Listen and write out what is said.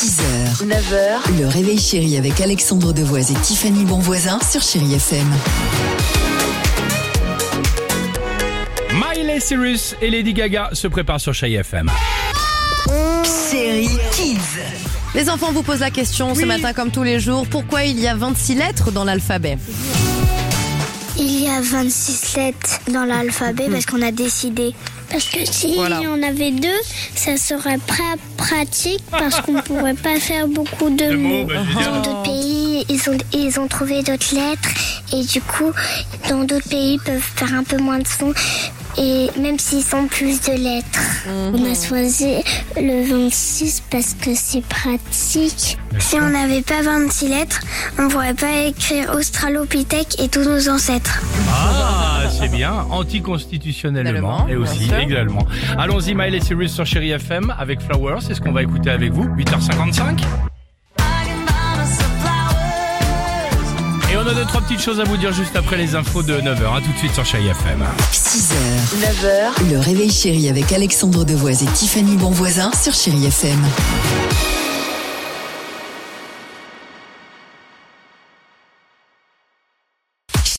6h, 9h, le réveil chéri avec Alexandre Devoise et Tiffany Bonvoisin sur Chérie FM. Miley Cyrus et Lady Gaga se préparent sur Chai FM. Chérie Kids. Les enfants vous posent la question ce matin comme tous les jours. Pourquoi il y a 26 lettres dans l'alphabet? Il y a 26 lettres dans l'alphabet parce qu'on a décidé. Parce que si Voilà. on avait deux, ça serait pas pratique parce qu'on pourrait pas faire beaucoup de mots. bah. Dans d'autres pays, ils ont, ils ont trouvé d'autres lettres et du coup, dans d'autres pays, ils peuvent faire un peu moins de sons. Et même s'ils sont plus de lettres, on a choisi le 26 parce que c'est pratique. Si on n'avait pas 26 lettres, on pourrait pas écrire Australopithèque et tous nos ancêtres. Ah, c'est bien, anticonstitutionnellement et aussi également. Allons-y, Miley Cyrus sur Chéri FM avec Flowers, c'est ce qu'on va écouter avec vous, 8h55. On a deux, trois petites choses à vous dire juste après les infos de 9h. À tout de suite sur Chéri FM. 6h, 9h, le réveil chéri avec Alexandre Devoise et Tiffany Bonvoisin sur Chérie FM.